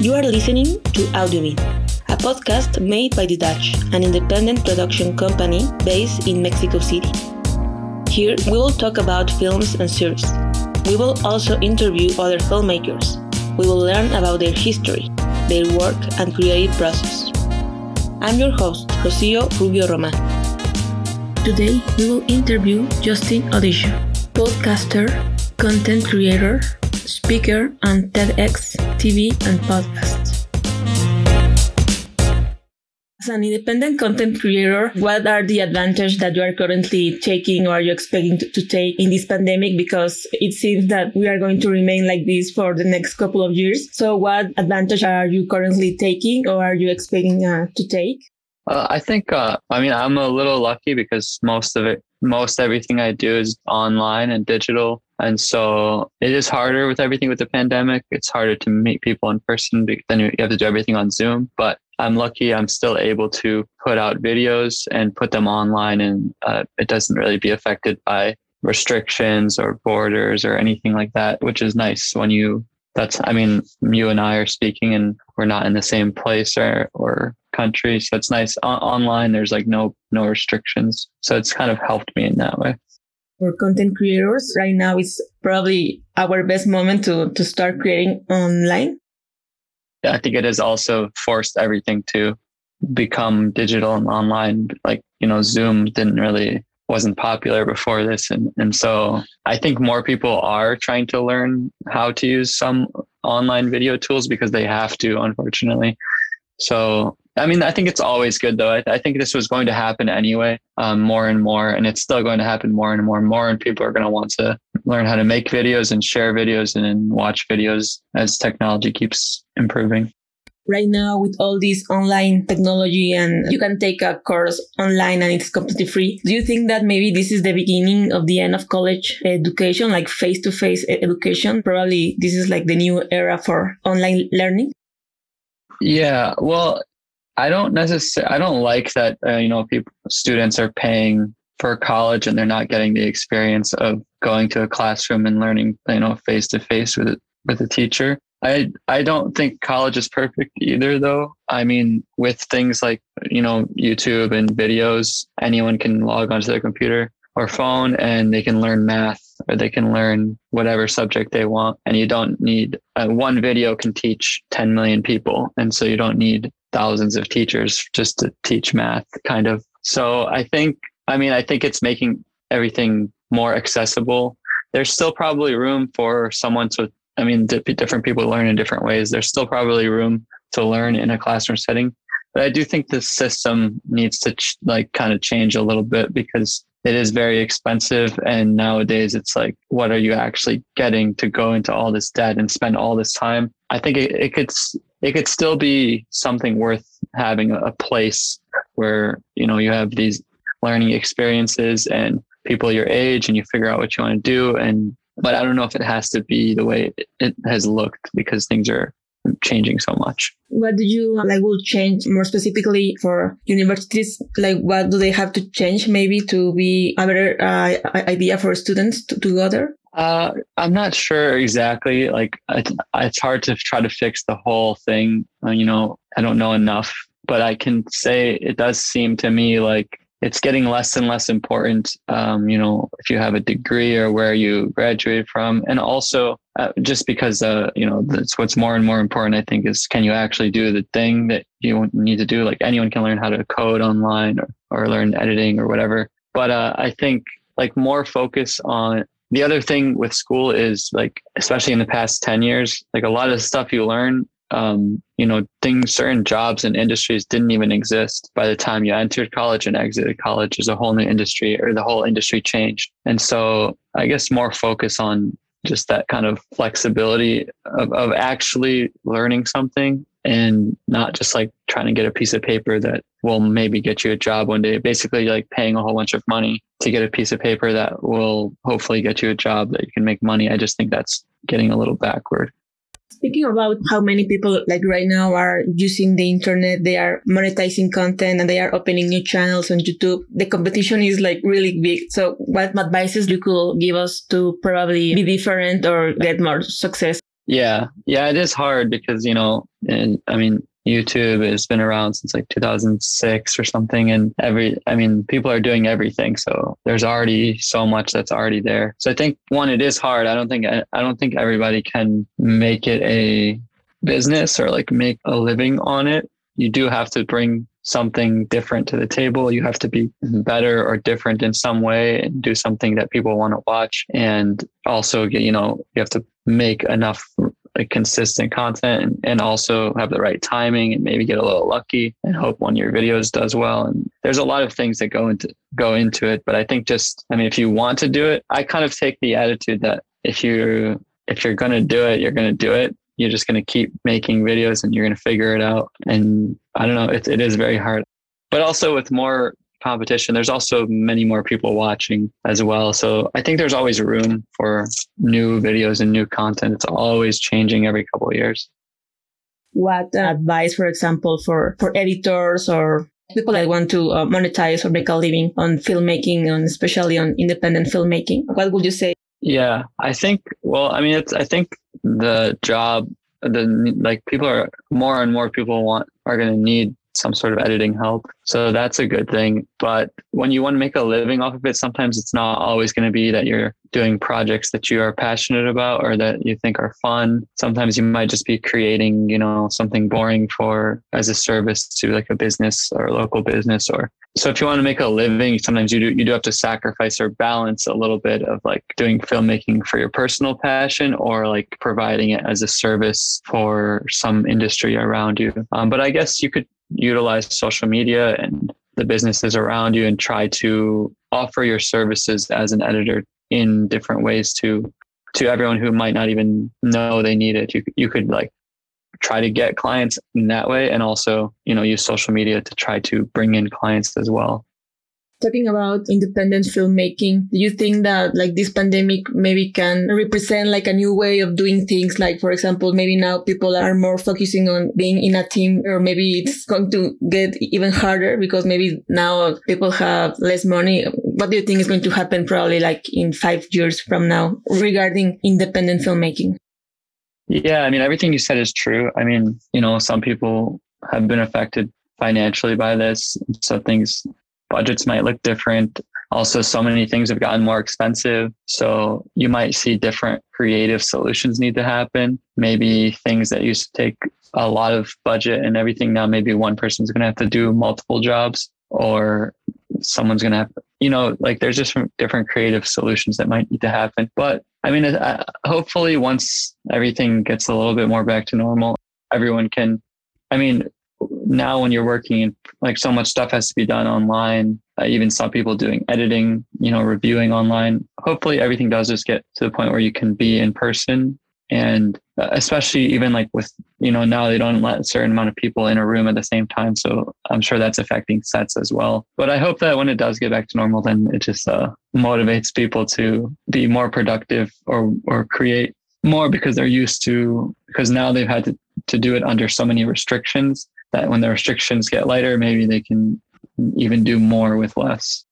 You are listening to Audiobeat, a podcast made by The Dutch, an independent production company based in Mexico City. Here, we will talk about films and series. We will also interview other filmmakers. We will learn about their history, their work, and creative process. I'm your host, Rocio Rubio Roman. Today, we will interview Justin Odisho, podcaster, content creator, speaker on TEDx TV and podcasts. As an independent content creator, what are the advantages that you are currently taking or are you expecting to, to, take in this pandemic? Because it seems that we are going to remain like this for the next couple of years. So what advantage are you currently taking or are you expecting uh, to take? Uh, I think, uh, I mean, I'm a little lucky because most of it, most everything I do is online and digital. And so it is harder with everything with the pandemic. It's harder to meet people in person. than you have to do everything on Zoom. But I'm lucky I'm still able to put out videos and put them online and uh, it doesn't really be affected by restrictions or borders or anything like that, which is nice when you that's I mean, you and I are speaking and we're not in the same place or or country. So it's nice. O- online there's like no no restrictions. So it's kind of helped me in that way for content creators. Right now is probably our best moment to to start creating online. I think it has also forced everything to become digital and online. Like you know zoom didn't really wasn't popular before this and and so i think more people are trying to learn how to use some online video tools because they have to unfortunately. So I mean, I think it's always good though. I, I think this was going to happen anyway, um, more and more, and it's still going to happen more and more and more. And people are going to want to learn how to make videos and share videos and watch videos as technology keeps improving. Right now, with all this online technology, and you can take a course online and it's completely free. Do you think that maybe this is the beginning of the end of college education, like face to face education? Probably this is like the new era for online learning. Yeah, well, I don't necessarily, I don't like that, uh, you know, people, students are paying for college and they're not getting the experience of going to a classroom and learning, you know, face to face with it, with a teacher. I, I don't think college is perfect either though. I mean, with things like, you know, YouTube and videos, anyone can log onto their computer or phone and they can learn math or they can learn whatever subject they want. And you don't need uh, one video can teach 10 million people. And so you don't need thousands of teachers just to teach math kind of. So I think, I mean, I think it's making everything more accessible. There's still probably room for someone to, I mean, different people learn in different ways. There's still probably room to learn in a classroom setting. But I do think the system needs to ch- like kind of change a little bit because it is very expensive. And nowadays it's like, what are you actually getting to go into all this debt and spend all this time? I think it, it could, it could still be something worth having a place where, you know, you have these learning experiences and people your age and you figure out what you want to do. And, but I don't know if it has to be the way it has looked because things are changing so much. What do you like will change more specifically for universities? Like what do they have to change maybe to be a better uh, idea for students to, to go there? Uh, I'm not sure exactly. Like it's, it's hard to try to fix the whole thing. Uh, you know, I don't know enough, but I can say it does seem to me like it's getting less and less important. Um, you know, if you have a degree or where you graduated from, and also uh, just because uh, you know that's what's more and more important. I think is can you actually do the thing that you need to do? Like anyone can learn how to code online or or learn editing or whatever. But uh, I think like more focus on the other thing with school is like especially in the past 10 years like a lot of stuff you learn um, you know, things, certain jobs and industries didn't even exist by the time you entered college and exited college as a whole new industry or the whole industry changed. And so I guess more focus on just that kind of flexibility of, of actually learning something and not just like trying to get a piece of paper that will maybe get you a job one day. Basically, like paying a whole bunch of money to get a piece of paper that will hopefully get you a job that you can make money. I just think that's getting a little backward. Speaking about how many people like right now are using the internet, they are monetizing content and they are opening new channels on YouTube. The competition is like really big. So what advices you could give us to probably be different or get more success? Yeah. Yeah. It is hard because, you know, and I mean, YouTube has been around since like 2006 or something. And every, I mean, people are doing everything. So there's already so much that's already there. So I think one, it is hard. I don't think, I, I don't think everybody can make it a business or like make a living on it. You do have to bring something different to the table. You have to be better or different in some way and do something that people want to watch. And also, you know, you have to make enough like consistent content and, and also have the right timing and maybe get a little lucky and hope one of your videos does well. And there's a lot of things that go into go into it. But I think just I mean if you want to do it, I kind of take the attitude that if you if you're gonna do it, you're gonna do it. You're just gonna keep making videos and you're gonna figure it out. And I don't know, it, it is very hard. But also with more competition, there's also many more people watching as well. So I think there's always room for new videos and new content. It's always changing every couple of years. What advice, for example, for, for editors or people that want to uh, monetize or make a living on filmmaking and especially on independent filmmaking? What would you say? Yeah, I think, well, I mean, it's, I think the job, the, like people are more and more people want, are going to need some sort of editing help. So that's a good thing. But when you want to make a living off of it, sometimes it's not always going to be that you're doing projects that you are passionate about or that you think are fun. Sometimes you might just be creating, you know, something boring for as a service to like a business or a local business or so if you want to make a living, sometimes you do you do have to sacrifice or balance a little bit of like doing filmmaking for your personal passion or like providing it as a service for some industry around you. Um, but I guess you could utilize social media and the businesses around you and try to offer your services as an editor in different ways to to everyone who might not even know they need it. You you could like try to get clients in that way and also, you know, use social media to try to bring in clients as well. Talking about independent filmmaking, do you think that like this pandemic maybe can represent like a new way of doing things? Like, for example, maybe now people are more focusing on being in a team or maybe it's going to get even harder because maybe now people have less money. What do you think is going to happen probably like in five years from now regarding independent filmmaking? Yeah, I mean, everything you said is true. I mean, you know, some people have been affected financially by this. So things budgets might look different. Also, so many things have gotten more expensive. So you might see different creative solutions need to happen. Maybe things that used to take a lot of budget and everything now, maybe one person's going to have to do multiple jobs or someone's going to have, you know, like there's just different creative solutions that might need to happen. But I mean, hopefully once everything gets a little bit more back to normal, everyone can, I mean, now when you're working like so much stuff has to be done online i even saw people doing editing you know reviewing online. Hopefully everything does just get to the point where you can be in person. And uh, especially even like with you know now they don't let a certain amount of people in a room at the same time. So i'm sure that's affecting sets as well. But i hope that when it does get back to normal then it just uh, motivates people to be more productive or or create more because they're used to because now they've had to, to do it under so many restrictions that when the restrictions get lighter, maybe they can even do more with less.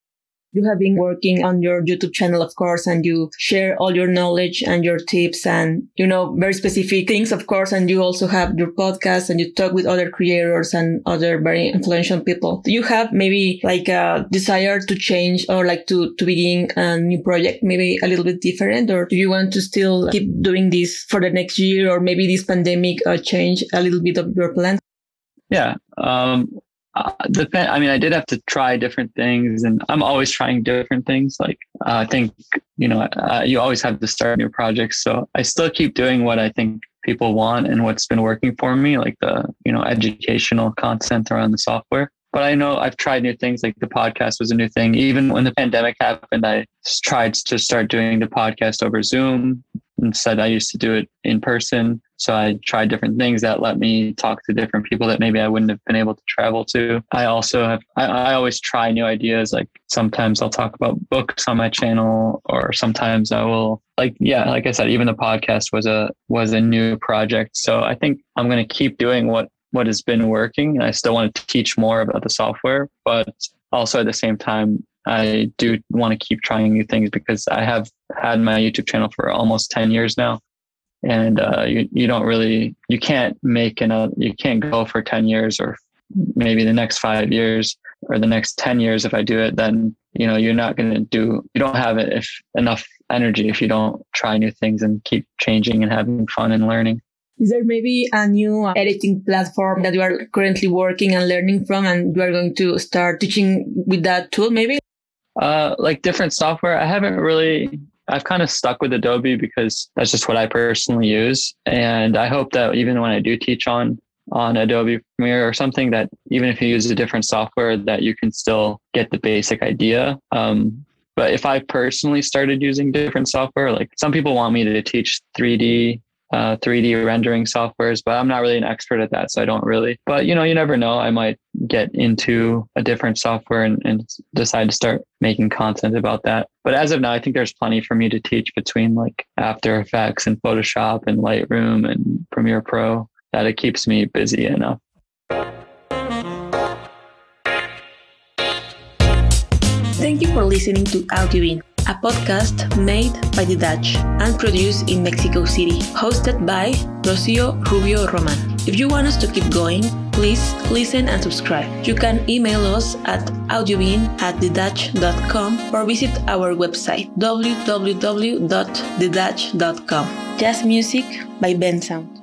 You have been working on your YouTube channel, of course, and you share all your knowledge and your tips and, you know, very specific things, of course. And you also have your podcast and you talk with other creators and other very influential people. Do you have maybe like a desire to change or like to, to begin a new project, maybe a little bit different? Or do you want to still keep doing this for the next year or maybe this pandemic uh, change a little bit of your plan? Yeah. Um, uh, depend. I mean, I did have to try different things, and I'm always trying different things. Like uh, I think you know, uh, you always have to start new projects. So I still keep doing what I think people want and what's been working for me, like the you know educational content around the software. But I know I've tried new things. Like the podcast was a new thing. Even when the pandemic happened, I tried to start doing the podcast over Zoom. Instead, I used to do it in person. So I tried different things that let me talk to different people that maybe I wouldn't have been able to travel to. I also have, I, I always try new ideas. Like sometimes I'll talk about books on my channel or sometimes I will like, yeah, like I said, even the podcast was a, was a new project. So I think I'm going to keep doing what, what has been working. And I still want to teach more about the software, but also at the same time, I do want to keep trying new things because I have had my YouTube channel for almost 10 years now and uh, you you don't really you can't make another you can't go for ten years or maybe the next five years or the next ten years if I do it. Then you know you're not going to do you don't have if enough energy if you don't try new things and keep changing and having fun and learning. Is there maybe a new editing platform that you are currently working and learning from, and you are going to start teaching with that tool, maybe? Uh, like different software, I haven't really. I've kind of stuck with Adobe because that's just what I personally use, and I hope that even when I do teach on on Adobe Premiere or something, that even if you use a different software, that you can still get the basic idea. Um, but if I personally started using different software, like some people want me to teach 3D uh, 3D rendering softwares, but I'm not really an expert at that. So I don't really, but you know, you never know. I might get into a different software and, and decide to start making content about that. But as of now, I think there's plenty for me to teach between like After Effects and Photoshop and Lightroom and Premiere Pro that it keeps me busy enough. Thank you for listening to Audiobean a podcast made by the Dutch and produced in Mexico City, hosted by Rocio Rubio Roman. If you want us to keep going, please listen and subscribe. You can email us at audiobean at thedutch.com or visit our website www.thedutch.com. Jazz music by Bensound.